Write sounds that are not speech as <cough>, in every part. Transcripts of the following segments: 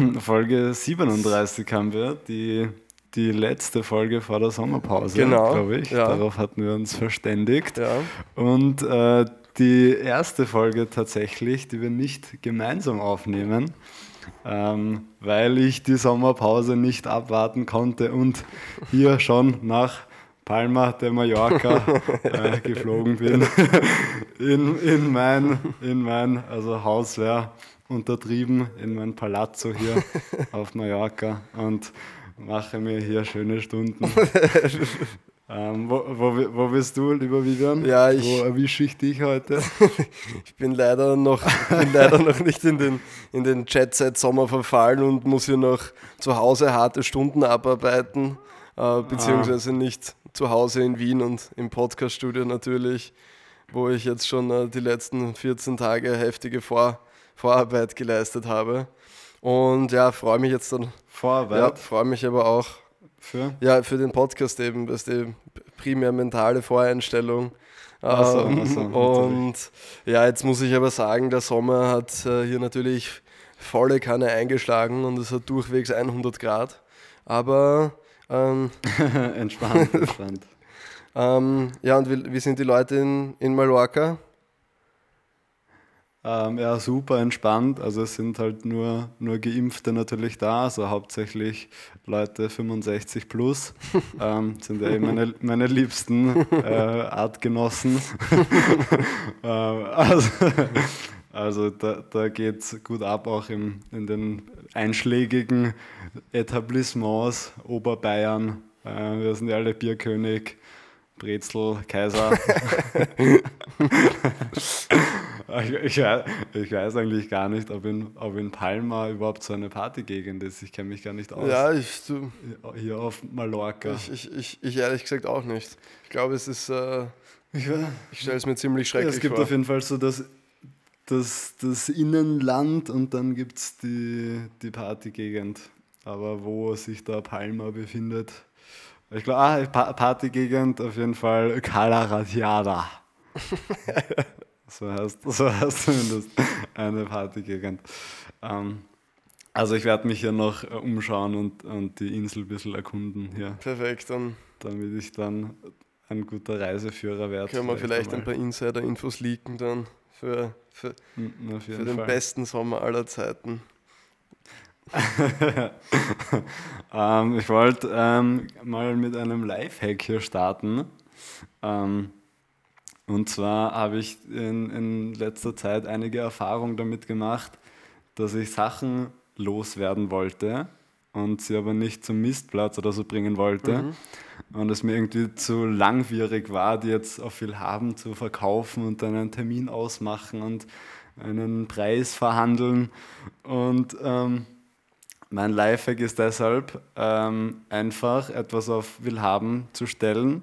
<clears throat> Folge 37 haben wir, die, die letzte Folge vor der Sommerpause, Genau, glaube ich. ja. Darauf hatten wir uns verständigt. Ja. Und äh, die erste Folge tatsächlich, die wir nicht gemeinsam aufnehmen, ähm, weil ich die Sommerpause nicht abwarten konnte und hier schon nach Palma de Mallorca <laughs> äh, geflogen bin. <laughs> in, in, mein, in mein, also Haus wäre untertrieben, in mein Palazzo hier <laughs> auf Mallorca und mache mir hier schöne Stunden. <laughs> ähm, wo, wo, wo bist du, lieber Vivian? Ja, ich- wo erwische ich dich heute? <laughs> Ich bin leider noch, bin leider noch nicht in den, in den Jet-Set Sommer verfallen und muss hier noch zu Hause harte Stunden abarbeiten, äh, beziehungsweise nicht zu Hause in Wien und im Podcast-Studio natürlich, wo ich jetzt schon äh, die letzten 14 Tage heftige Vor Vorarbeit geleistet habe. Und ja, freue mich jetzt dann, ja, Vorarbeit freue mich aber auch für? Ja, für den Podcast eben, das ist die primär mentale Voreinstellung. Ach so, Ähm, ach so, und ja, jetzt muss ich aber sagen, der Sommer hat äh, hier natürlich volle Kanne eingeschlagen und es hat durchwegs 100 Grad. Aber ähm, <laughs> entspannt, entspannt. <laughs> ähm, ja, und wie, wie sind die Leute in, in Mallorca? Ähm, ja, super entspannt. Also es sind halt nur, nur Geimpfte natürlich da, also hauptsächlich Leute 65 plus. <laughs> ähm, sind ja eh meine, meine liebsten äh, Artgenossen. <laughs> ähm, also also da, da geht es gut ab, auch im, in den einschlägigen Etablissements Oberbayern. Äh, wir sind ja alle Bierkönig, Brezel, Kaiser. <laughs> Ich, ich, ich weiß eigentlich gar nicht, ob in, ob in Palma überhaupt so eine Partygegend ist. Ich kenne mich gar nicht aus. Ja, ich, du, Hier auf Mallorca. ich, ich, ich, ich ehrlich gesagt auch nicht. Ich glaube, es ist, äh, Ich, ich stelle es mir ziemlich ja, schrecklich es gibt vor. auf jeden Fall so das, das, das Innenland und dann gibt es die, die Partygegend. Aber wo sich da Palma befindet. Ich glaube, ah, pa Partygegend auf jeden Fall Cala Radiada. <laughs> so, heißt, <laughs> so heißt zumindest eine Partygegend. Ähm, also ich werde mich hier noch äh, umschauen und, und die Insel ein bisschen erkunden hier, Perfekt, dann damit ich dann ein guter Reiseführer werde. können wir vielleicht ein einmal. paar Insider-Infos leaken dann für, für, Mm, jeden für den Fall. besten Sommer aller Zeiten. <laughs> ähm, ich wollte ähm, mal mit einem Lifehack hier starten. Ähm, und zwar habe ich in, in letzter Zeit einige Erfahrungen damit gemacht, dass ich Sachen loswerden wollte und sie aber nicht zum Mistplatz oder so bringen wollte. Und es mir irgendwie zu langwierig war, die jetzt auf viel haben zu verkaufen und dann einen Termin ausmachen und einen Preis verhandeln. Und ähm, mein Lifehack ist deshalb, ähm, einfach etwas auf Willhaben zu stellen,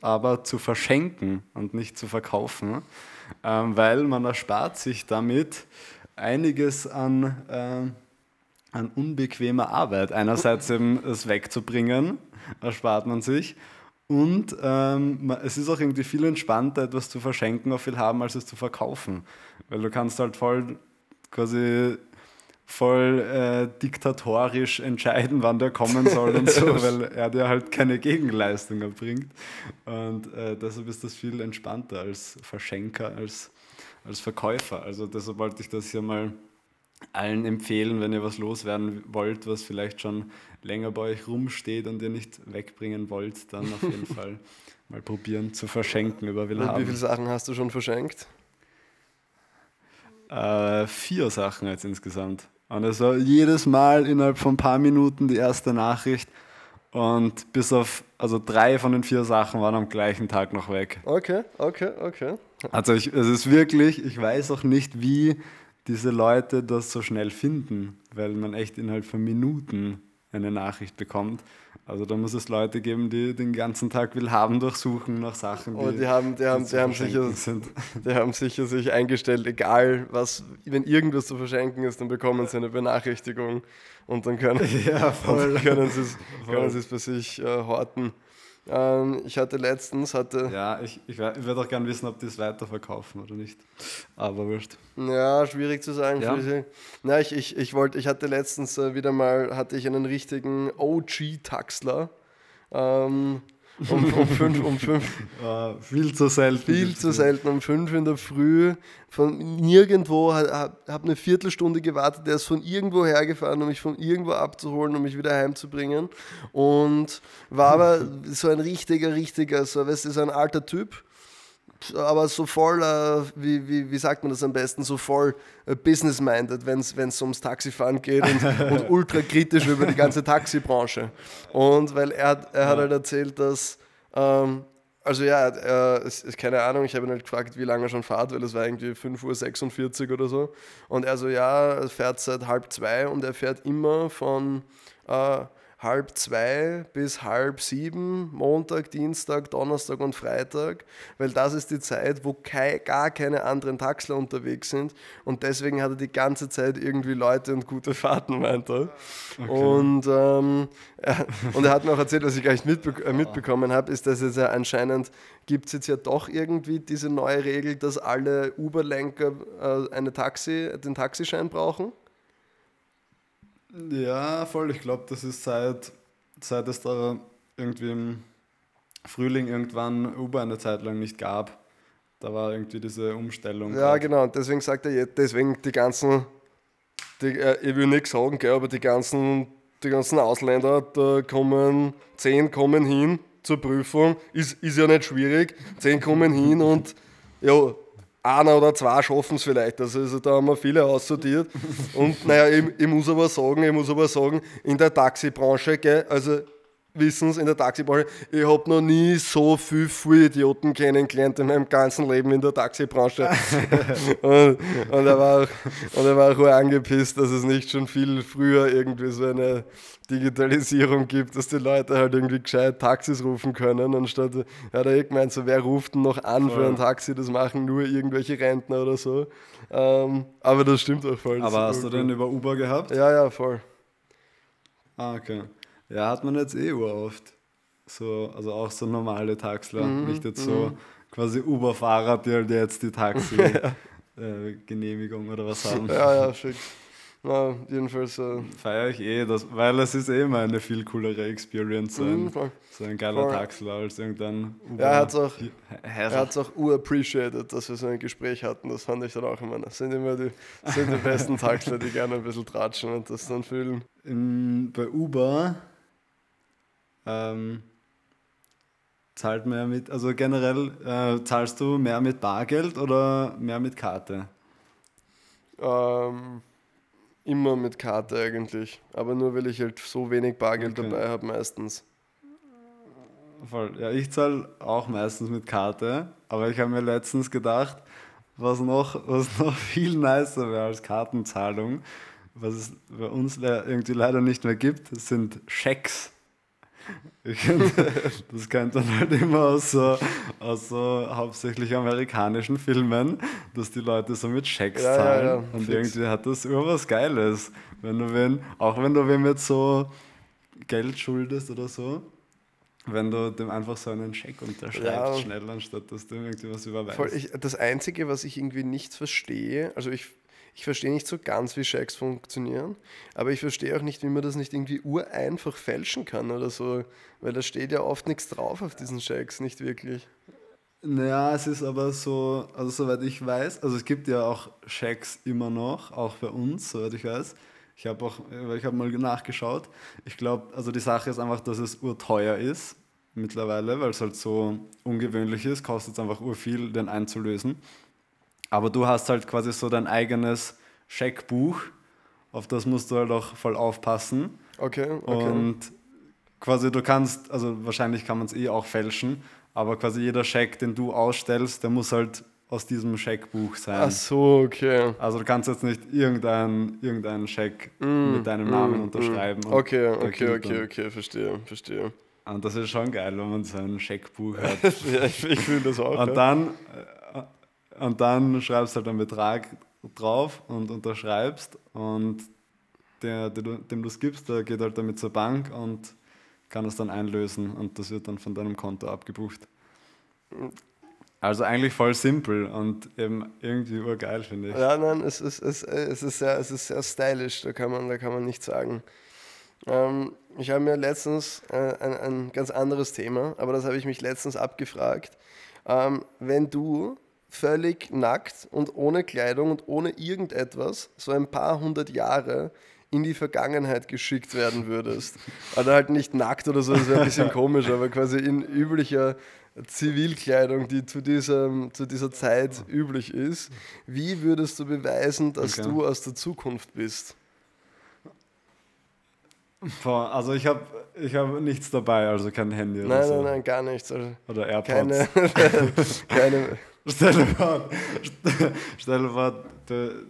aber zu verschenken und nicht zu verkaufen, ähm, weil man erspart sich damit einiges an, ähm, an unbequemer Arbeit. Einerseits eben es wegzubringen, erspart man sich. Und ähm, es ist auch irgendwie viel entspannter, etwas zu verschenken auf Willhaben, als es zu verkaufen. Weil du kannst halt voll quasi voll äh, diktatorisch entscheiden, wann der kommen soll und so, <laughs> weil er dir halt keine Gegenleistung erbringt. Und äh, deshalb ist das viel entspannter als Verschenker, als, als Verkäufer. Also deshalb wollte ich das hier mal allen empfehlen, wenn ihr was loswerden wollt, was vielleicht schon länger bei euch rumsteht und ihr nicht wegbringen wollt, dann auf jeden <laughs> Fall mal probieren zu verschenken über Und wie Willhaben. viele Sachen hast du schon verschenkt? Äh, vier Sachen jetzt insgesamt. Und es war jedes Mal innerhalb von ein paar Minuten die erste Nachricht. Und bis auf, also drei von den vier Sachen waren am gleichen Tag noch weg. Okay, okay, okay. Also ich, es ist wirklich, ich weiß auch nicht, wie diese Leute das so schnell finden, weil man echt innerhalb von Minuten eine Nachricht bekommt. Also da muss es Leute geben, die den ganzen Tag Willhaben durchsuchen nach Sachen, die, Oh, die haben, die haben, die haben sicher, sind. <laughs> die haben sicher sich eingestellt, egal was, wenn irgendwas zu verschenken ist, dann bekommen sie eine Benachrichtigung und dann können, <laughs> Ja, Voll. können sie es bei sich äh, horten. Ähm, ich hatte letztens, hatte... Ja, ich, ich, ich würde auch gerne wissen, ob die es weiterverkaufen oder nicht. Aber wurscht. Ja, schwierig zu sagen. Ja. Na, ich, ich, ich wollte, ich hatte letztens äh, wieder mal, hatte ich einen richtigen OG-Taxler. Ähm, um, um, fünf, um fünf, Äh, <laughs> viel zu selten. viel zu selten, um fünf in der Früh, von nirgendwo, habe hab eine Viertelstunde gewartet, der ist von irgendwo hergefahren, um mich von irgendwo abzuholen, um mich wieder heimzubringen. Und war aber so ein richtiger, richtiger, so, weißt du, so ein alter Typ, aber so voll, äh, wie, wie, wie sagt man das am besten, so voll äh, business-minded, wenn es ums Taxifahren geht und, <laughs> und ultra kritisch über die ganze Taxibranche. Und weil er, hat- er hat halt erzählt, dass, ähm, also ja, äh, es ist keine Ahnung, ich habe ihn halt gefragt, wie lange er schon fährt, weil es war irgendwie 5.46 Uhr oder so. Und er so, ja, er fährt seit halb zwei und er fährt immer von äh, halb zwei bis halb sieben, Montag, Dienstag, Donnerstag und Freitag, weil das ist die Zeit, wo kei, gar keine anderen Taxler unterwegs sind und deswegen hat er die ganze Zeit irgendwie Leute und gute Fahrten, meint er. Und, ähm, er, <laughs> und er hat mir auch erzählt, was ich gar nicht mitbe äh, mitbekommen habe, ist, dass es ja anscheinend gibt es jetzt ja doch irgendwie diese neue Regel, dass alle Uber-Lenker äh, eine Taxi, den Taxischein brauchen. Ja, voll. Ich glaube, das ist seit, seit es da irgendwie im Frühling irgendwann Uber eine Zeit lang nicht gab. Da war irgendwie diese Umstellung. Ja, grad. genau. Und deswegen sagt er jetzt, deswegen die ganzen, die, äh, ich will nichts sagen, gell, aber die ganzen, die ganzen Ausländer, da kommen, zehn kommen hin zur Prüfung, ist, ist ja nicht schwierig, zehn kommen hin und ja, einer oder zwei schaffen es vielleicht. Also, also da haben wir viele aussortiert. Und naja, ich, ich muss aber sagen, ich muss aber sagen, in der Taxibranche, gell, also wissen Sie, in der Taxibranche, ich habe noch nie so viel Vollidioten kennengelernt in meinem ganzen Leben in der Taxibranche. <laughs> und, und, er war auch, und er war auch angepisst, dass es nicht schon viel früher irgendwie so eine Digitalisierung gibt, dass die Leute halt irgendwie gescheit Taxis rufen können, anstatt, er hat er eh gemeint, so wer ruft denn noch an für Voll. ein Taxi, das machen nur irgendwelche Rentner oder so. Ähm, aber das stimmt auch voll. Aber hast du irgendwie- den über Uber gehabt? Ja, ja, voll. Ah, okay. Ja, hat man jetzt eh oft. So, also auch so normale Taxler, Mhm, nicht jetzt so quasi Uber-Fahrer, die halt jetzt die Taxi-Genehmigung <laughs> oder was haben. Ja, ja, schick. Na, jedenfalls, äh, Feiere ich eh, das, weil es ist eh immer eine viel coolere Experience, so ein, mhm, voll. so ein geiler Voll. Taxler als irgendein Ja, er hat's auch- Herr. Er hat es auch urappreciated, dass wir so ein Gespräch hatten. Das fand ich dann auch immer. Das sind immer die, sind die besten <laughs> Taxler, die gerne ein bisschen tratschen und das dann fühlen. In, bei Uber ähm, zahlt mehr mit, also generell äh, zahlst du mehr mit Bargeld oder mehr mit Karte? Ähm, immer mit Karte eigentlich. Aber nur weil ich halt so wenig Bargeld Okay. dabei habe meistens. Voll. Ja, ich zahle auch meistens mit Karte, aber ich habe mir letztens gedacht, was noch, was <laughs> noch viel nicer wäre als Kartenzahlung, was es bei uns irgendwie leider nicht mehr gibt, sind Schecks. Das kennt man halt immer aus so, aus so hauptsächlich amerikanischen Filmen, dass die Leute so mit Schecks Ja, ja, zahlen. ja, Und fix. irgendwie hat das immer was Geiles. Wenn du wen, auch wenn du wem jetzt so Geld schuldest oder so, wenn du dem einfach so einen Scheck unterschreibst, Ja. schnell, anstatt dass du ihm irgendwie was überweist. Voll, ich, das Einzige, was ich irgendwie nicht verstehe, also ich, ich verstehe nicht so ganz, wie Shacks funktionieren, aber ich verstehe auch nicht, wie man das nicht irgendwie ureinfach fälschen kann oder so, weil da steht ja oft nichts drauf auf diesen Shacks, nicht wirklich. Naja, es ist aber so, also soweit ich weiß, also es gibt ja auch Schecks immer noch, auch bei uns, soweit ich weiß. Ich habe auch, ich habe mal nachgeschaut. Ich glaube, also die Sache ist einfach, dass es urteuer ist mittlerweile, weil es halt so ungewöhnlich ist, kostet es einfach urviel, den einzulösen. Aber du hast halt quasi so dein eigenes Scheckbuch, auf das musst du halt auch voll aufpassen. Okay, okay. Und quasi du kannst, also wahrscheinlich kann man es eh auch fälschen, aber quasi jeder Scheck, den du ausstellst, der muss halt aus diesem Scheckbuch sein. Ach so, okay. Also du kannst jetzt nicht irgendeinen irgendein Scheck mit deinem Namen unterschreiben. und Mm, Okay, okay, okay, okay, verstehe, verstehe. Und das ist schon geil, wenn man so ein Scheckbuch hat. <laughs> ja, ich, ich fühle das auch. Und ja. dann, äh, und dann schreibst du halt einen Betrag drauf und unterschreibst und der, der, dem du es gibst, der geht halt damit zur Bank und kann es dann einlösen und das wird dann von deinem Konto abgebucht. Also eigentlich voll simpel und eben irgendwie urgeil, finde ich. Ja, nein, es ist, es, es, ist sehr, es ist sehr stylisch, da kann man, da kann man nichts sagen. Ähm, ich habe mir letztens äh, ein, ein ganz anderes Thema, aber das habe ich mich letztens abgefragt. Ähm, wenn du völlig nackt und ohne Kleidung und ohne irgendetwas so ein paar hundert Jahre in die Vergangenheit geschickt werden würdest. Oder halt nicht nackt oder so, das wäre ein bisschen <laughs> komisch, aber quasi in üblicher Zivilkleidung, die zu, diesem, zu dieser Zeit üblich ist. Wie würdest du beweisen, dass okay. du aus der Zukunft bist? Boah, also ich habe ich hab nichts dabei, also kein Handy oder nein, so. Nein, nein, gar nichts. Also oder AirPods. Keine, <laughs> keine stell dir vor, stell dir vor du,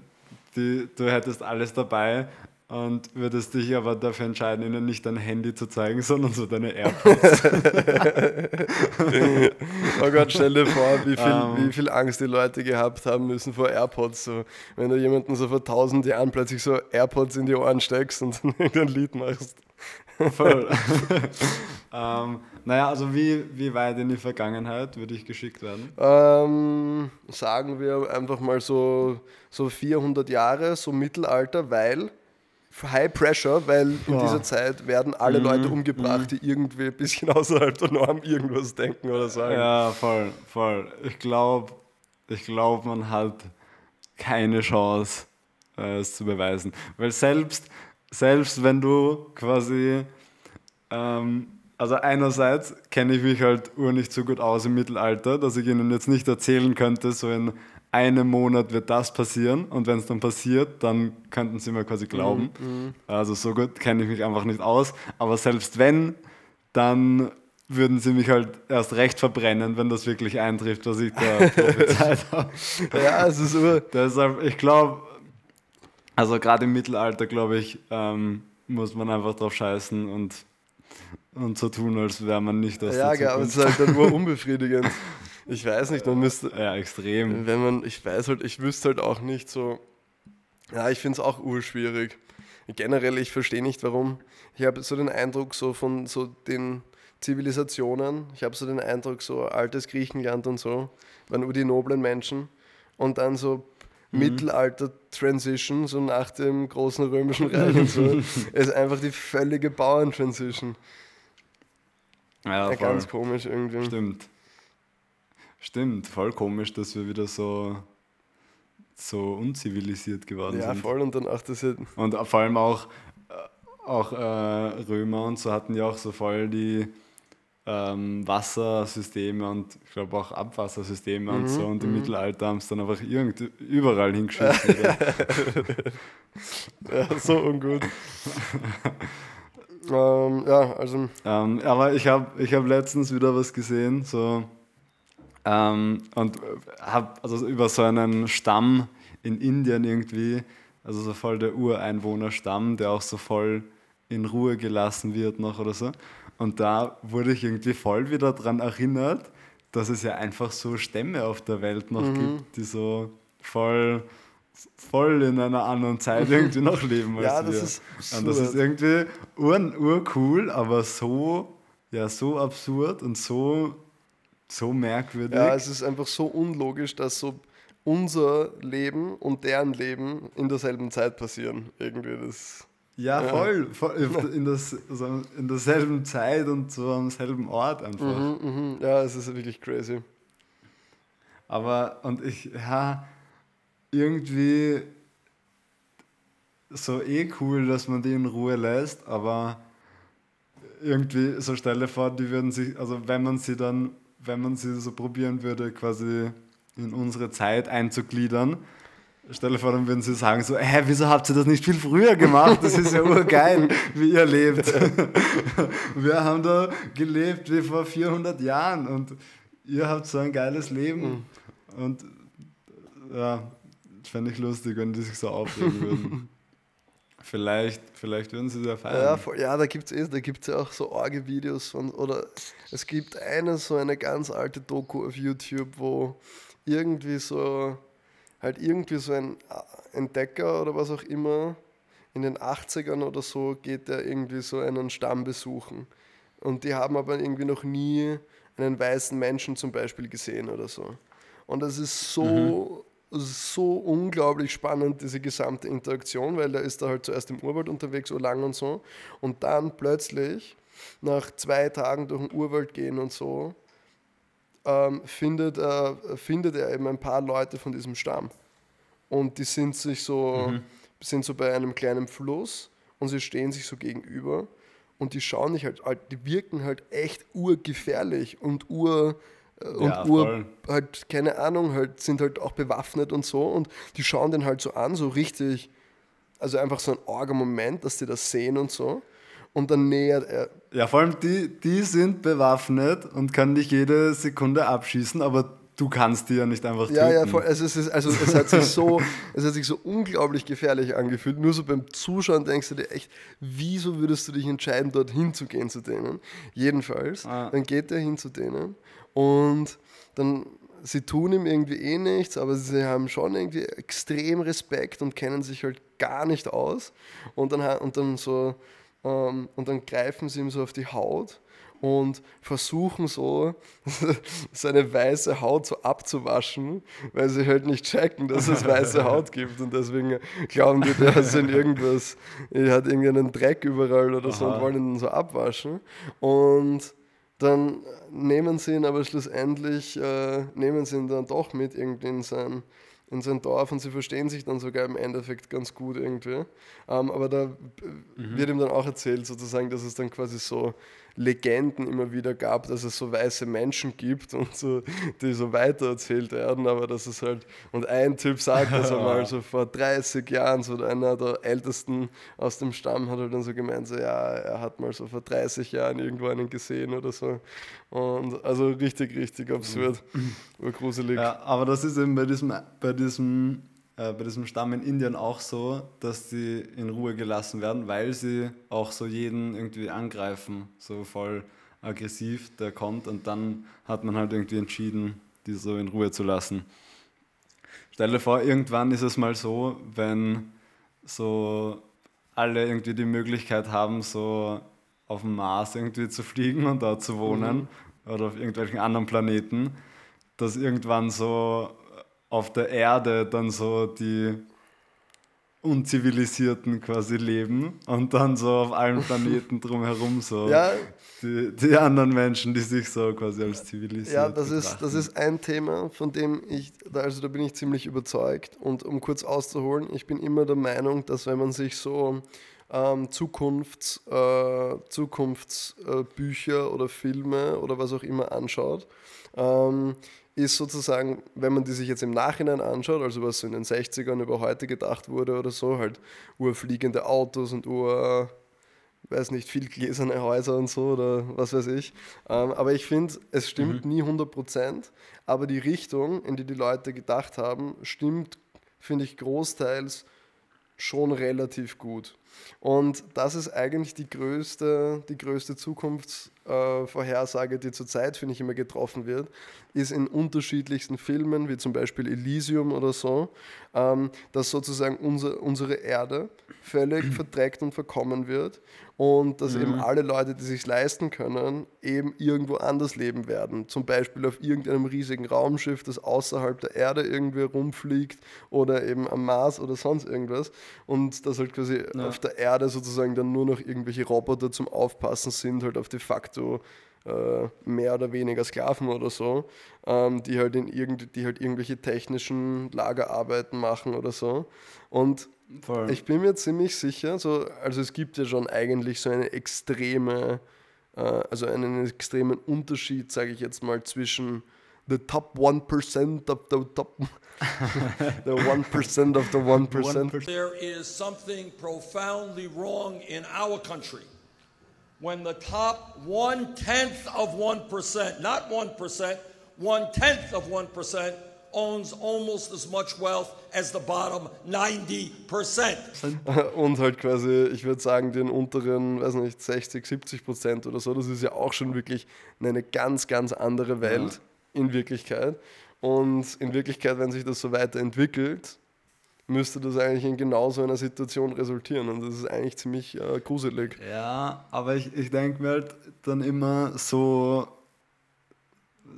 die, du hättest alles dabei und würdest dich aber dafür entscheiden, ihnen nicht dein Handy zu zeigen, sondern so deine AirPods. <laughs> oh Gott, stell dir vor, wie viel, um, ähm. wie viel Angst die Leute gehabt haben müssen vor AirPods. So, wenn du jemanden so vor tausend Jahren plötzlich so AirPods in die Ohren steckst und <laughs> dann irgendein Lied machst. Voll. <laughs> ähm, naja, also wie, wie weit in die Vergangenheit würde ich geschickt werden? Ähm, sagen wir einfach mal so, so 400 Jahre, so Mittelalter, weil High Pressure, weil in ja. dieser Zeit werden alle mhm. Leute umgebracht, mhm. die irgendwie ein bisschen <laughs> außerhalb der Norm irgendwas denken oder sagen. Ja, voll, voll. Ich glaube, ich glaub, man hat keine Chance, äh, es zu beweisen. Weil selbst, selbst wenn du quasi, ähm, also einerseits kenne ich mich halt ur nicht so gut aus im Mittelalter, dass ich ihnen jetzt nicht erzählen könnte, so in einem Monat wird das passieren und wenn es dann passiert, dann könnten sie mir quasi glauben. Mhm. Also so gut kenne ich mich einfach nicht aus. Aber selbst wenn, dann würden sie mich halt erst recht verbrennen, wenn das wirklich eintrifft, was ich da <laughs> prophezeit habe. Ja, es ist so. Deshalb, ich glaube, also gerade im Mittelalter, glaube ich, ähm, muss man einfach drauf scheißen und, und so tun, als wäre man nicht aus Ja, aber es ist halt dann <laughs> nur unbefriedigend. Ich weiß nicht, man müsste. Ja, extrem. Wenn man, ich weiß halt, ich wüsste halt auch nicht so. Ja, ich finde es auch urschwierig. Generell, ich verstehe nicht warum. Ich habe so den Eindruck, so von so den Zivilisationen, ich habe so den Eindruck, so altes Griechenland und so, waren nur die noblen Menschen. Und dann so mhm. Mittelalter-Transition, so nach dem großen römischen Reich und so, <laughs> ist einfach die völlige Bauern-Transition. Ja, ja ganz komisch irgendwie. Stimmt. Stimmt, voll komisch, dass wir wieder so, so unzivilisiert geworden ja, sind. Ja, voll und dann auch das. Und vor allem auch, äh, auch äh, Römer und so hatten ja auch so voll die ähm, Wassersysteme und ich glaube auch Abwassersysteme mhm, und so. Und im mhm. Mittelalter haben es dann einfach irgend, überall hingeschmissen. <laughs> ja, so ungut. ähm, ja, also. Ähm, aber ich habe ich hab letztens wieder was gesehen, so ähm, und habe also über so einen Stamm in Indien irgendwie, also so voll der Ureinwohnerstamm, der auch so voll in Ruhe gelassen wird noch oder so. Und da wurde ich irgendwie voll wieder daran erinnert, dass es ja einfach so Stämme auf der Welt noch mhm. gibt, die so voll, voll in einer anderen Zeit <laughs> irgendwie noch leben als ja, das wir. Ist Und das ist irgendwie ur, urcool, aber so, ja, so absurd und so so merkwürdig. Ja, es ist einfach so unlogisch, dass so unser Leben und deren Leben in derselben Zeit passieren. Irgendwie das. Ja, voll. voll <laughs> in, das, also in derselben Zeit und so am selben Ort einfach. Mhm, mh. Ja, es ist wirklich crazy. Aber, und ich, ja, irgendwie so eh cool, dass man die in Ruhe lässt, aber irgendwie, so stelle vor, die würden sich, also wenn man sie dann wenn man sie so probieren würde, quasi in unsere Zeit einzugliedern. Stell dir vor, dann würden sie sagen so, hä, wieso habt ihr das nicht viel früher gemacht? Das ist ja urgeil, wie ihr lebt. <laughs> Wir haben da gelebt wie vor 400 Jahren und ihr habt so ein geiles Leben. Mhm. Und ja, fände ich lustig, wenn die sich so aufregen würden. <laughs> Vielleicht, vielleicht würden sie es ja feiern. Ja, voll, ja da gibt es eh, da gibt's ja auch so arge Videos von, oder es gibt eine, so eine ganz alte Doku auf YouTube, wo irgendwie so, halt irgendwie so ein Entdecker oder was auch immer, in den 80ern oder so geht er irgendwie so einen Stamm besuchen Und die haben aber irgendwie noch nie einen weißen Menschen zum Beispiel gesehen oder so. Und das ist so, so unglaublich spannend, diese gesamte Interaktion, weil er ist da halt zuerst im Urwald unterwegs, so lang und so. Und dann plötzlich, nach zwei Tagen durch den Urwald gehen und so, ähm, findet, er, findet er eben ein paar Leute von diesem Stamm. Und die sind sich so, sind so bei einem kleinen Fluss und sie stehen sich so gegenüber und die schauen dich halt, halt die wirken halt echt urgefährlich und ur äh, und Ja, ur, halt, keine Ahnung, halt, sind halt auch bewaffnet und so und die schauen den halt so an, so richtig, also einfach so ein arger Moment, dass die das sehen und so. Und dann nähert er, Ja, vor allem die, die sind bewaffnet und können dich jede Sekunde abschießen, aber du kannst die ja nicht einfach töten. Ja, ja, voll. Also es, ist, also es hat sich so, <laughs> es hat sich so unglaublich gefährlich angefühlt. Nur so beim Zuschauen denkst du dir echt, wieso würdest du dich entscheiden, dorthin zu gehen zu denen? Jedenfalls, Ah. dann geht er hin zu denen und dann, sie tun ihm irgendwie eh nichts, aber sie haben schon irgendwie extrem Respekt und kennen sich halt gar nicht aus. Und dann, und dann so, ähm, und dann greifen sie ihm so auf die Haut und versuchen so <laughs> seine weiße Haut so abzuwaschen, weil sie halt nicht checken, dass es weiße <laughs> Haut gibt und deswegen glauben die, der in irgendwas, er hat irgendeinen Dreck überall oder so und Aha. wollen ihn so abwaschen und dann nehmen sie ihn aber schlussendlich, äh, nehmen sie ihn dann doch mit irgendwie in sein, in sein Dorf und sie verstehen sich dann sogar im Endeffekt ganz gut irgendwie. Ähm, aber da äh, wird ihm dann auch erzählt, sozusagen, dass es dann quasi so Legenden immer wieder gab, dass es so weiße Menschen gibt und so, die so weitererzählt werden, aber dass es halt, und ein Typ sagt das <laughs> einmal so vor 30 Jahren, so einer der Ältesten aus dem Stamm hat halt dann so gemeint, so ja, er hat mal so vor 30 Jahren irgendwo einen gesehen oder so. Und also richtig, richtig absurd. Urgruselig. Ja, aber das ist eben bei diesem, bei diesem, äh, bei diesem Stamm in Indien auch so, dass die in Ruhe gelassen werden, weil sie auch so jeden irgendwie angreifen, so voll aggressiv, der kommt und dann hat man halt irgendwie entschieden, die so in Ruhe zu lassen. Stell dir vor, irgendwann ist es mal so, wenn so alle irgendwie die Möglichkeit haben, so auf dem Mars irgendwie zu fliegen und da zu wohnen oder auf irgendwelchen anderen Planeten, dass irgendwann so auf der Erde dann so die Unzivilisierten quasi leben und dann so auf allen <laughs> Planeten drumherum so Ja, die, die anderen Menschen, die sich so quasi als zivilisiert Ja, das ist, das ist ein Thema, von dem ich, also da bin ich ziemlich überzeugt. Und um kurz auszuholen, ich bin immer der Meinung, dass wenn man sich so ähm, Zukunfts, äh, Zukunftsbücher oder Filme oder was auch immer anschaut, ähm, ist sozusagen, wenn man die sich jetzt im Nachhinein anschaut, also was so in den 60ern über heute gedacht wurde oder so, halt urfliegende Autos und ur weiß nicht, viel gläserne Häuser und so oder was weiß ich. Ähm, aber ich finde, es stimmt nie 100 Prozent, aber die Richtung, in die die Leute gedacht haben, stimmt, finde ich, großteils schon relativ gut. Und das ist eigentlich die größte, die größte Zukunftsvorhersage, äh, die zurzeit, finde ich, immer getroffen wird, ist in unterschiedlichsten Filmen, wie zum Beispiel Elysium oder so, ähm, dass sozusagen unser, unsere Erde völlig <clears throat> verdreckt und verkommen wird und dass eben alle Leute, die sich leisten können, eben irgendwo anders leben werden. Zum Beispiel auf irgendeinem riesigen Raumschiff, das außerhalb der Erde irgendwie rumfliegt oder eben am Mars oder sonst irgendwas. Und dass halt quasi auf der Erde sozusagen dann nur noch irgendwelche Roboter zum Aufpassen sind, halt auf de facto äh, mehr oder weniger Sklaven oder so, ähm, die, halt in irgend, die halt irgendwelche technischen Lagerarbeiten machen oder so. Und Voll. ich bin mir ziemlich sicher, so, also es gibt ja schon eigentlich so eine extreme, äh, also einen extremen Unterschied, sage ich jetzt mal, zwischen the top 1% of the top, <laughs> the 1% of the 1%. There is something profoundly wrong in our country when the top one tenth of 1%, not 1%, one tenth of 1% owns almost as much wealth as the bottom 90%. <laughs> Und halt quasi, ich würde sagen, den unteren, weiß nicht, 60, 70 Prozent oder so, das ist ja auch schon wirklich eine ganz, ganz andere Welt in Wirklichkeit. Und in Wirklichkeit, wenn sich das so weiterentwickelt, müsste das eigentlich in genau so einer Situation resultieren. Und das ist eigentlich ziemlich äh, gruselig. Ja, aber ich, ich denke mir halt dann immer so,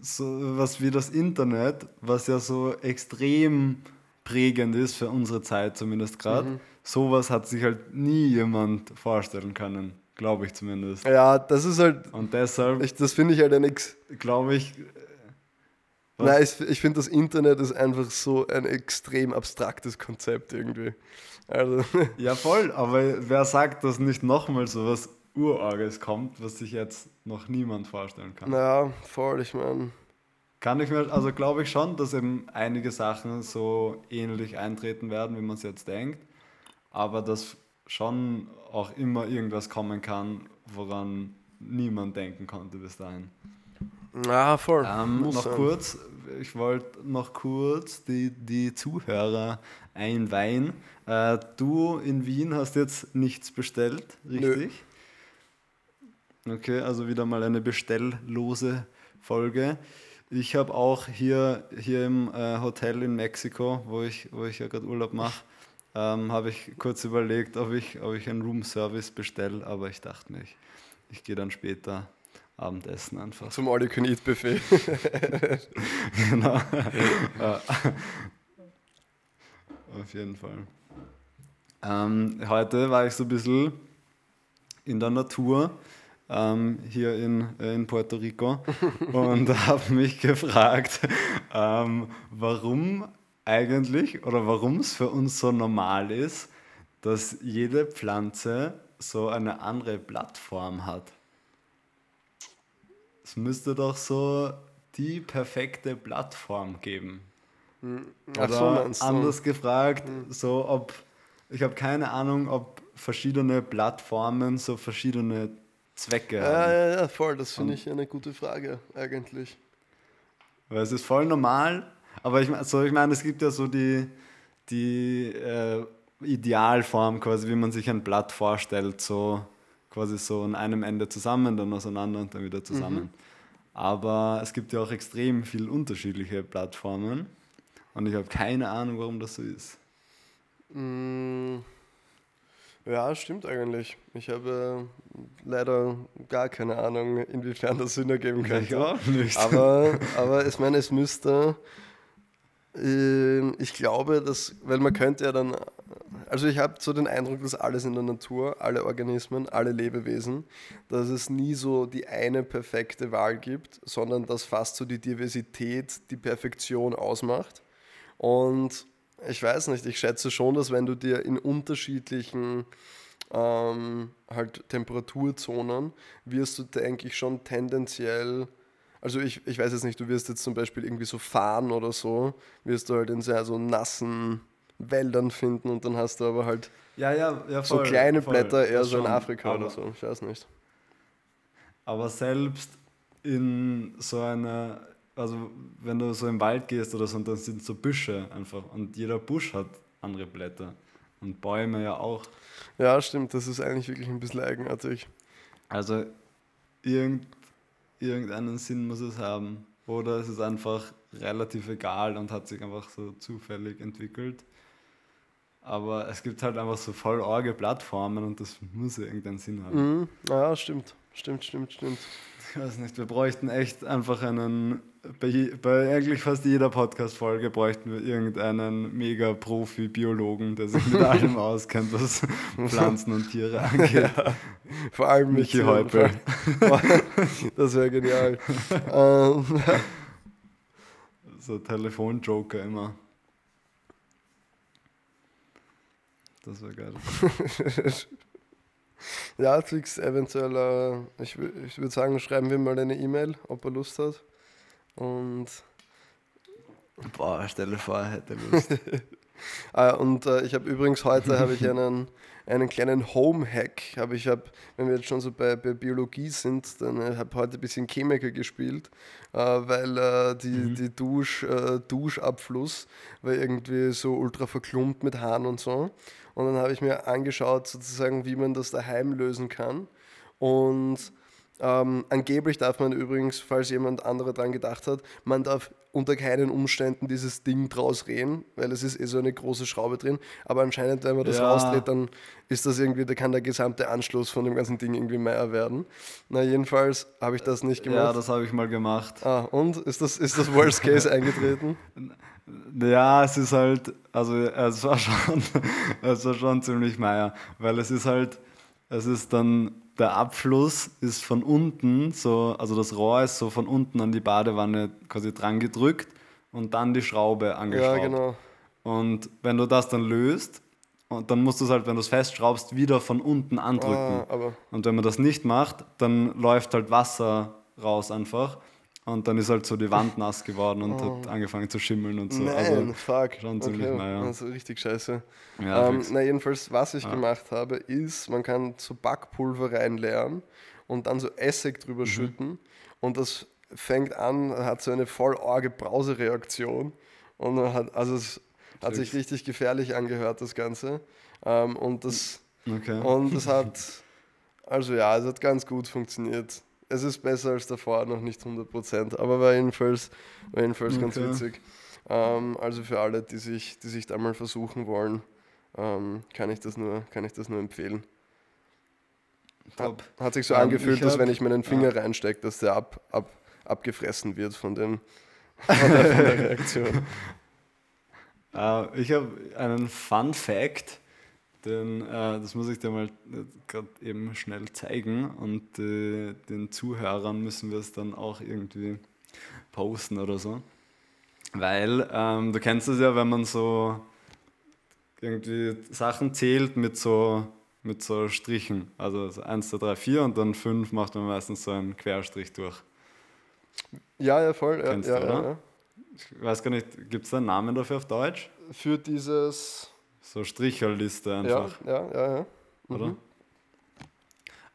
so was wie das Internet, was ja so extrem prägend ist für unsere Zeit zumindest gerade. Mhm. Sowas hat sich halt nie jemand vorstellen können, glaube ich zumindest. Ja, das ist halt, Und deshalb ich, das finde ich halt ein Ex glaube ich? Nein, ich, ich finde, das Internet ist einfach so ein extrem abstraktes Konzept irgendwie. Also, <laughs> ja voll, aber wer sagt, dass nicht nochmal so was Urorges kommt, was sich jetzt noch niemand vorstellen kann? naja, voll, ich meine. Kann ich mir, also glaube ich schon, dass eben einige Sachen so ähnlich eintreten werden, wie man es jetzt denkt, aber dass schon auch immer irgendwas kommen kann, woran niemand denken konnte bis dahin. Ja, voll. Ähm, noch sein. kurz, ich wollte noch kurz die, die Zuhörer einweihen. Äh, du in Wien hast jetzt nichts bestellt, richtig? Okay, also wieder mal eine bestelllose Folge. Ich habe auch hier, hier im äh, Hotel in Mexiko, wo ich, wo ich ja gerade Urlaub mache, ähm, habe ich kurz überlegt, ob ich, ob ich einen Roomservice bestelle, aber ich dachte ich, ich gehe dann später Abendessen einfach. Zum All-You-Can-Eat-Buffet. <laughs> genau. <laughs> Ja. Auf jeden Fall. Ähm, heute war ich so ein bisschen in der Natur ähm, hier in, äh, in Puerto Rico <laughs> und habe mich gefragt, ähm, warum eigentlich oder warum es für uns so normal ist, dass jede Pflanze so eine andere Blattform hat. Es müsste doch so die perfekte Plattform geben. Ach Oder so, anders gefragt, so ob, ich habe keine Ahnung, ob verschiedene Plattformen so verschiedene Zwecke Ja, haben. ja, ja, voll. Das finde ich eine gute Frage, eigentlich. Weil es ist voll normal, aber ich, mein- so, ich meine, es gibt ja so die, die äh, Idealform quasi, wie man sich ein Blatt vorstellt, so quasi so an einem Ende zusammen, dann auseinander und dann wieder zusammen. Aber es gibt ja auch extrem viel unterschiedliche Plattformen und ich habe keine Ahnung, warum das so ist. Mm, Ja, stimmt eigentlich. Ich habe äh, leider gar keine Ahnung, inwiefern das Sinn ergeben Ich könnte. auch nicht. Aber, <laughs> aber ich meine, es müsste. ähm, Ich glaube, dass, weil man könnte ja dann, also ich habe so den Eindruck, dass alles in der Natur, alle Organismen, alle Lebewesen, dass es nie so die eine perfekte Wahl gibt, sondern dass fast so die Diversität die Perfektion ausmacht. Und ich weiß nicht, ich schätze schon, dass wenn du dir in unterschiedlichen ähm, halt Temperaturzonen wirst du, denke ich, schon tendenziell, also ich, ich weiß jetzt nicht, du wirst jetzt zum Beispiel irgendwie so fahren oder so, wirst du halt in sehr so nassen Wäldern finden und dann hast du aber halt ja, ja, ja, so voll, kleine voll, Blätter eher so in. Afrika aber, oder so, ich weiß nicht. Aber selbst in so einer, also wenn du so im Wald gehst oder so, und dann sind so Büsche einfach und jeder Busch hat andere Blätter und Bäume ja auch. Ja, stimmt, das ist eigentlich wirklich ein bisschen eigenartig. Also irgend, irgendeinen Sinn muss es haben. Oder es ist einfach relativ egal und hat sich einfach so zufällig entwickelt. Aber es gibt halt einfach so voll arge Plattformen und das muss ja irgendeinen Sinn haben. Mhm. Ja, stimmt, stimmt, stimmt, stimmt. Ich weiß nicht, wir bräuchten echt einfach einen, bei, je- bei eigentlich fast jeder Podcast-Folge bräuchten wir irgendeinen Mega-Profi-Biologen, der sich mit <laughs> allem auskennt, was Pflanzen und Tiere angeht. <laughs> Vor allem Michi. Häupl. <laughs> Das wäre genial. ähm, So Telefonjoker immer. Das wäre geil. <laughs> Ja, Twix, eventuell, äh, ich, ich würde sagen, schreiben wir mal eine E-Mail, ob er Lust hat. Und, Boah, stell dir vor, er hätte Lust. <laughs> ah, und äh, ich habe übrigens heute habe ich einen, einen kleinen Home-Hack. Hab ich habe, wenn wir jetzt schon so bei, bei Biologie sind, dann äh, habe heute ein bisschen Chemiker gespielt, äh, weil äh, die, die Dusch, äh, Duschabfluss war irgendwie so ultra verklumpt mit Haaren und so. Und dann habe ich mir angeschaut, sozusagen, wie man das daheim lösen kann. Und Ähm, angeblich darf man übrigens, falls jemand anderer dran gedacht hat, man darf unter keinen Umständen dieses Ding draus drehen, weil es ist eh so eine große Schraube drin. Aber anscheinend, wenn man das Ja. rausdreht, dann ist das irgendwie, da kann der gesamte Anschluss von dem ganzen Ding irgendwie mehr werden. Na, jedenfalls habe ich das nicht gemacht. Ja, das habe ich mal gemacht. ah, und? Ist das, ist das Worst Case eingetreten? <laughs> Ja, es ist halt, also es war schon, <laughs> es war schon ziemlich meier, weil es ist halt, es ist dann, der Abfluss ist von unten, so, also das Rohr ist so von unten an die Badewanne quasi dran gedrückt und dann die Schraube ja, angeschraubt. genau. Und wenn du das dann löst, und dann musst du es halt, wenn du es festschraubst, wieder von unten andrücken. Ah, Und wenn man das nicht macht, dann läuft halt Wasser raus einfach. Und dann ist halt so die Wand <laughs> nass geworden und hat angefangen zu schimmeln und so. Oh. Nein, also, fuck. schon ziemlich okay. meier. Also richtig scheiße. Ja, ähm, na, jedenfalls, was ich gemacht habe, ist, man kann so Backpulver reinleeren und dann so Essig Mhm. drüber schütten und das fängt an, hat so eine voll arge Brausereaktion und hat, also es hat sich richtig gefährlich angehört, das Ganze. Ähm, und das okay. und es hat, also ja, es hat ganz gut funktioniert. Es ist besser als davor, noch nicht 100%, aber war jedenfalls, war jedenfalls ganz Okay. witzig. Ähm, also für alle, die sich, die sich da mal versuchen wollen, ähm, kann, ich das nur, kann ich das nur empfehlen. Top. Hat sich so Ähm, angefühlt, ich dass hab- wenn ich meinen Finger reinstecke, dass der ab, ab, abgefressen wird von, den, <laughs> von, der, von der Reaktion. Äh, ich habe einen Fun Fact, den, äh, das muss ich dir mal gerade eben schnell zeigen und äh, den Zuhörern müssen wir es dann auch irgendwie posten oder so. Weil ähm, du kennst es ja, wenn man so irgendwie Sachen zählt mit so, mit so Strichen. Also so 1, 2, 3, 4 und dann 5 macht man meistens so einen Querstrich durch. Ja, ja, voll. Kennst ja, du, ja, oder? ja. Ich weiß gar nicht, gibt es da einen Namen dafür auf Deutsch? Für dieses. So Stricherliste einfach. Ja, ja, ja, ja. oder?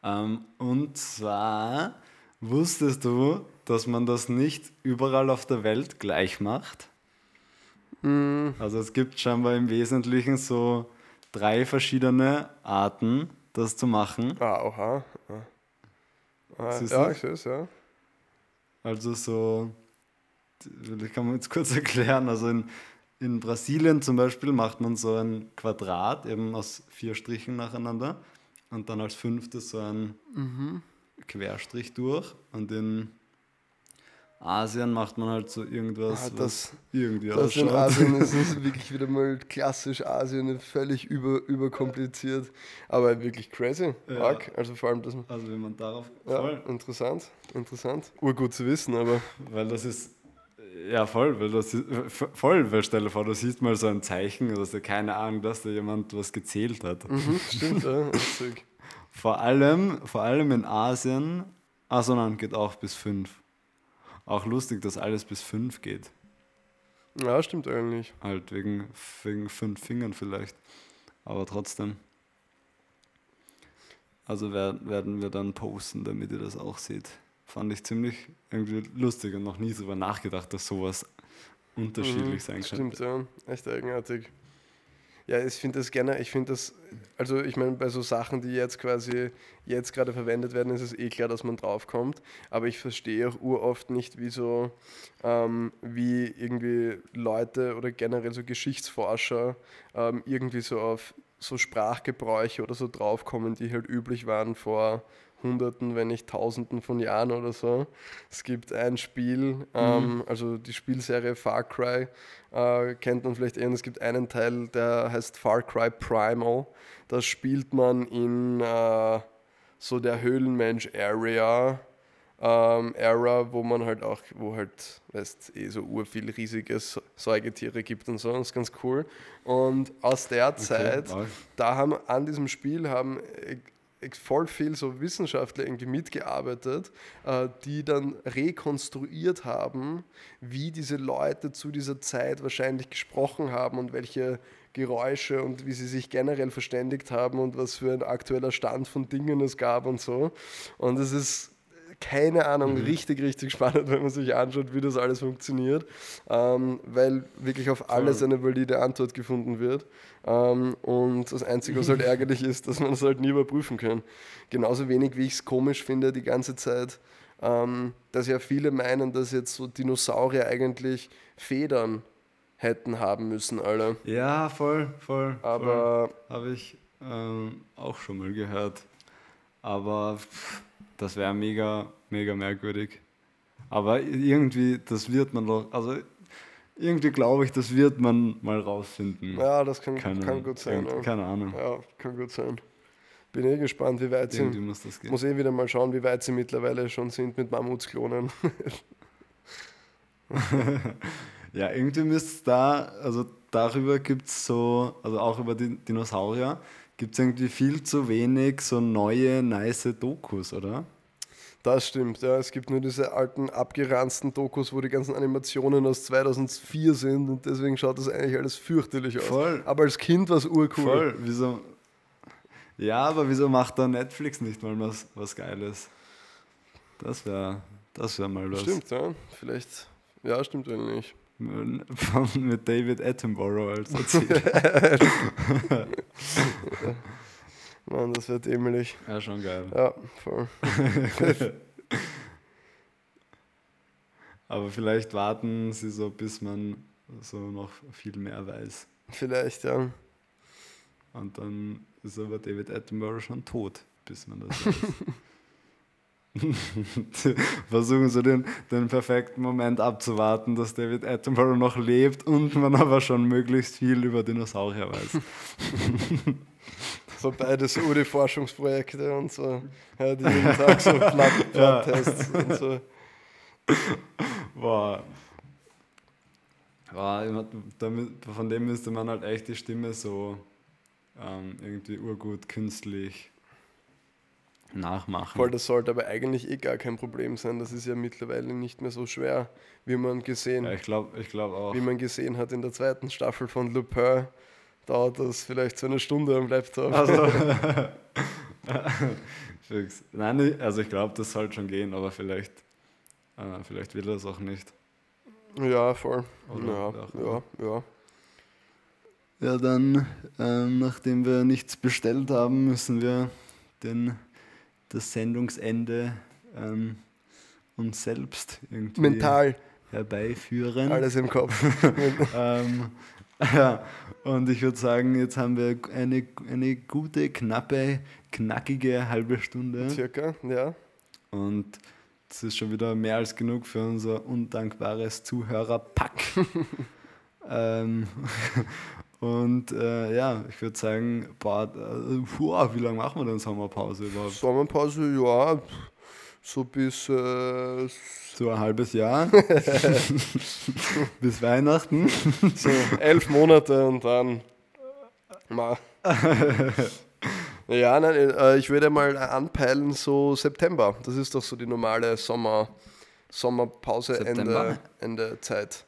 Ähm, und zwar wusstest du, dass man das nicht überall auf der Welt gleich macht? Also es gibt scheinbar im Wesentlichen so drei verschiedene Arten, das zu machen. Ah, oha. Ah. Ah, Siehst ja, ich sehe es, ja. Also so, ich kann man jetzt kurz <laughs> erklären, also in, in Brasilien zum Beispiel macht man so ein Quadrat eben aus vier Strichen nacheinander und dann als fünftes so ein Querstrich durch und in Asien macht man halt so irgendwas, Ah, das- was irgendwie Das in ausschaut. Asien ist es <laughs> wirklich wieder mal klassisch Asien, völlig über, überkompliziert, aber wirklich crazy. Ja. Arg. Also vor allem das. Also wenn man darauf Ja, voll, interessant, interessant. Urgut zu wissen, aber weil das ist ja voll, weil das ist, voll, weil stell dir vor, du siehst mal so ein Zeichen oder so, keine Ahnung, dass da jemand was gezählt hat. mhm, stimmt, ja. <laughs> Vor allem, vor allem in Asien, also nein, geht auch bis fünf. Auch lustig, dass alles bis fünf geht. Ja, stimmt eigentlich. Halt wegen, wegen fünf Fingern vielleicht. Aber trotzdem. Also wer- werden wir dann posten, damit ihr das auch seht. Fand ich ziemlich irgendwie lustig und noch nie drüber nachgedacht, dass sowas unterschiedlich Mhm, sein Stimmt, könnte. ja. Echt eigenartig. Ja, ich finde das gerne, ich finde das, also ich meine, bei so Sachen, die jetzt quasi jetzt gerade verwendet werden, ist es eh klar, dass man draufkommt. Aber ich verstehe auch uroft nicht, wieso, ähm, wie irgendwie Leute oder generell so Geschichtsforscher ähm, irgendwie so auf so Sprachgebräuche oder so draufkommen, die halt üblich waren vor Hunderten, wenn nicht Tausenden von Jahren oder so. Es gibt ein Spiel, ähm, also die Spielserie Far Cry, äh, kennt man vielleicht eher. Und es gibt einen Teil, der heißt Far Cry Primal. Das spielt man in äh, so der Höhlenmensch-Area. Ähm, Era, wo man halt auch, wo halt, weißt eh so urviel riesige Säugetiere gibt und so, das ist ganz cool. Und aus der Zeit, arg. da haben an diesem Spiel haben äh, voll viel so Wissenschaftler irgendwie mitgearbeitet, äh, die dann rekonstruiert haben, wie diese Leute zu dieser Zeit wahrscheinlich gesprochen haben und welche Geräusche und wie sie sich generell verständigt haben und was für ein aktueller Stand von Dingen es gab und so. Und es ist keine Ahnung, Mhm. richtig, richtig spannend, wenn man sich anschaut, wie das alles funktioniert, ähm, weil wirklich auf alles eine valide Antwort gefunden wird. Ähm, und das Einzige, was halt <laughs> ärgerlich ist, dass man es halt nie überprüfen kann. Genauso wenig, wie ich es komisch finde, die ganze Zeit, ähm, dass ja viele meinen, dass jetzt so Dinosaurier eigentlich Federn hätten haben müssen, alle. Ja, voll, voll. Aber Habe ich ähm, auch schon mal gehört. Aber pff, das wäre mega, mega merkwürdig. Aber irgendwie, das wird man doch, also irgendwie glaube ich, das wird man mal rausfinden. ja, das kann, Keine, kann gut sein. irgend- Ja. Keine Ahnung. ja, kann gut sein. Bin eh gespannt, wie weit Irgendwie sie. muss das gehen. Muss eh wieder mal schauen, wie weit sie mittlerweile schon sind mit Mammutsklonen. <laughs> Ja, irgendwie müsste es da, also darüber gibt es so, also auch über die Dinosaurier, gibt es irgendwie viel zu wenig so neue, nice Dokus, oder? Das stimmt, ja. Es gibt nur diese alten, abgeranzten Dokus, wo die ganzen Animationen aus 2004 sind und deswegen schaut das eigentlich alles fürchterlich aus. Voll. Aber als Kind war es urcool. Voll, wieso? Ja, aber wieso macht da Netflix nicht mal was, was Geiles? Das wäre das wär mal was. Stimmt, ja. Vielleicht, ja, stimmt eigentlich. Mit David Attenborough als Erzähler. <laughs> Mann, das wird dämlich. ja, schon geil. Ja, voll. <laughs> Aber vielleicht warten sie so, bis man so noch viel mehr weiß. Vielleicht, ja. Und dann ist aber David Attenborough schon tot, bis man das weiß. <laughs> <laughs> Versuchen so den, den perfekten Moment abzuwarten, dass David Attenborough noch lebt und man aber schon möglichst viel über Dinosaurier weiß. <laughs> So beides die Forschungsprojekte und so. Ja, die jeden <laughs> Tag so Blood- Bloodtests und so. Boah. Boah, von dem müsste man halt echt die Stimme so ähm, irgendwie urgut künstlich nachmachen. Voll, das sollte aber eigentlich eh gar kein Problem sein. Das ist ja mittlerweile nicht mehr so schwer, wie man gesehen, ja, ich glaube ich glaub auch. wie man gesehen hat in der zweiten Staffel von Lupin. Dauert das vielleicht so eine Stunde am Laptop. Also. <laughs> Nein, ich- also ich glaube, das sollte schon gehen, aber vielleicht, äh, vielleicht will er es auch nicht. Ja, voll. Ja, ja, ja. Ja, dann, ähm, nachdem wir nichts bestellt haben, müssen wir den, das Sendungsende ähm, uns selbst irgendwie Mental, herbeiführen. alles im Kopf. <laughs> Ähm, ja, und ich würde sagen, jetzt haben wir eine, eine gute, knappe, knackige halbe Stunde. Circa, ja. Und das ist schon wieder mehr als genug für unser undankbares Zuhörerpack. <laughs> ähm, und äh, ja, ich würde sagen, boah, äh, boah, wie lange machen wir denn Sommerpause überhaupt? Sommerpause, ja, so bis äh, So ein halbes Jahr. <laughs> <laughs> Bis Weihnachten. so elf Monate und dann. Ma. <laughs> Ja, nein, äh, ich würde mal anpeilen, so September. Das ist doch so die normale Sommer, Sommerpause, September? Ende, Ende Zeit.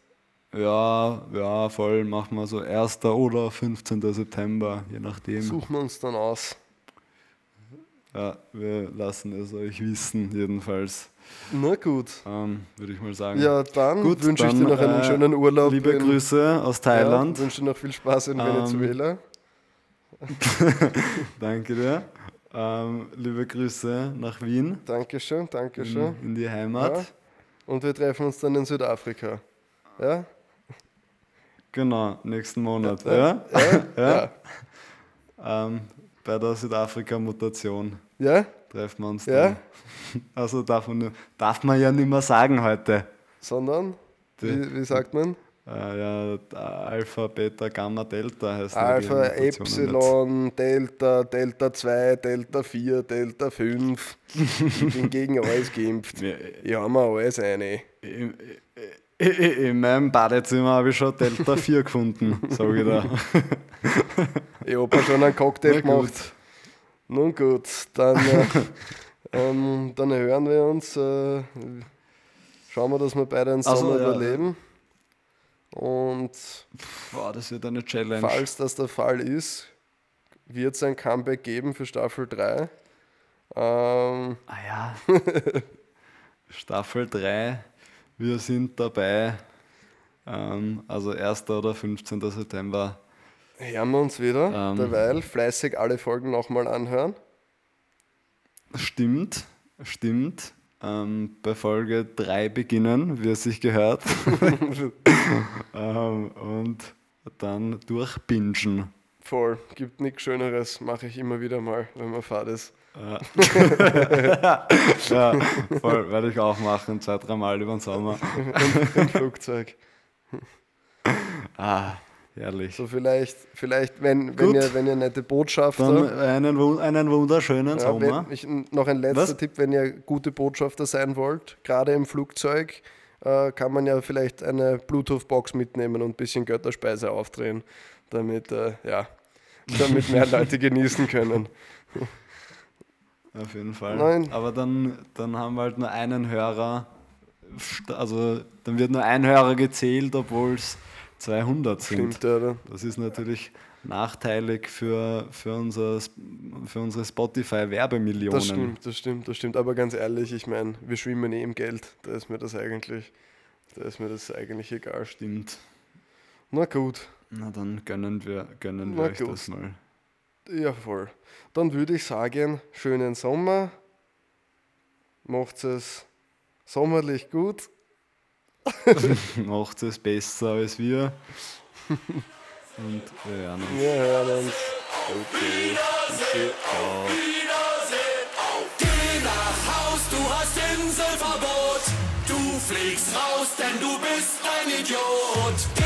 Ja, ja, voll, machen wir so 1. oder 15. September, je nachdem. Suchen wir uns dann aus. Ja, wir lassen es euch wissen, jedenfalls. Na gut. Ähm, Würde ich mal sagen. Ja, dann Gut, wünsche ich dir noch einen äh, schönen Urlaub. Liebe in, Grüße aus Thailand. Ja, wünsche dir noch viel Spaß in Ähm, Venezuela. <laughs> Danke dir. Ähm, liebe Grüße nach Wien, Dankeschön, Dankeschön. in, in die Heimat. Ja. Und wir treffen uns dann in Südafrika. Ja? Genau, nächsten Monat. Ja? <laughs> Ja? Ja? Ähm, bei der Südafrika-Mutation Ja? treffen wir uns Ja? dann. <laughs> Also darf man, darf man ja nicht mehr sagen heute. Sondern? Wie, wie sagt man? Äh, ja, Alpha, Beta, Gamma, Delta heißt ja die Alpha, Mutationen jetzt. Epsilon, Delta, Delta 2, Delta 4, Delta 5. Ich bin gegen alles geimpft. <laughs> Ja, Ich habe mir alles eine. In, in, in meinem Badezimmer habe ich schon Delta 4 <laughs> gefunden, sage ich da. <laughs> Ich habe schon einen Cocktail gemacht. Nun gut, dann, äh, <laughs> ähm, dann hören wir uns. Äh, schauen wir, dass wir beide so, Sommer ja, überleben. Und Boah, das wird eine Challenge. falls das der Fall ist, wird es ein Comeback geben für Staffel 3. Ähm, Ah ja. Staffel 3. Wir sind dabei. Ähm, also 1. oder 15. September. Hören wir uns wieder, Ähm. derweil fleißig alle Folgen nochmal anhören. Stimmt, stimmt. Ähm, bei Folge 3 beginnen, wie es sich gehört. <laughs> ähm, und dann durchbingen. Voll, gibt nichts Schöneres, mache ich immer wieder mal, wenn man fahrt ist. <laughs> Ja, voll, werde ich auch machen, zwei, dreimal über den Sommer. Im Flugzeug. Ah, herrlich. So vielleicht, vielleicht wenn, wenn, ihr, wenn ihr nette Botschafter Dann einen, einen wunderschönen Ja, Sommer. wenn, ich, noch ein letzter Was? Tipp, wenn ihr gute Botschafter sein wollt, gerade im Flugzeug, äh, kann man ja vielleicht eine Bluetooth-Box mitnehmen und ein bisschen Götterspeise aufdrehen, damit, äh, ja, damit mehr <laughs> Leute genießen können. Auf jeden Fall. Nein. Aber dann, dann haben wir halt nur einen Hörer. Also dann wird nur ein Hörer gezählt, obwohl es 200 sind. Stimmt, oder? Das ist natürlich nachteilig für, für, unser, für unsere Spotify-Werbemillionen. Das stimmt, das stimmt, das stimmt. Aber ganz ehrlich, ich meine, wir schwimmen eh im Geld. Da ist mir das eigentlich, da ist mir das eigentlich egal. Stimmt. Na gut, Na dann gönnen wir, gönnen Na wir euch gut. das mal. Ja voll. Dann würde ich sagen, schönen Sommer. Macht es sommerlich gut. <laughs> Macht es besser als wir. <laughs> Und wir hören uns. Wir hören uns. Okay. Ciao. Geh nach Haus, du hast Inselverbot. Du fliegst raus, denn du bist ein Idiot.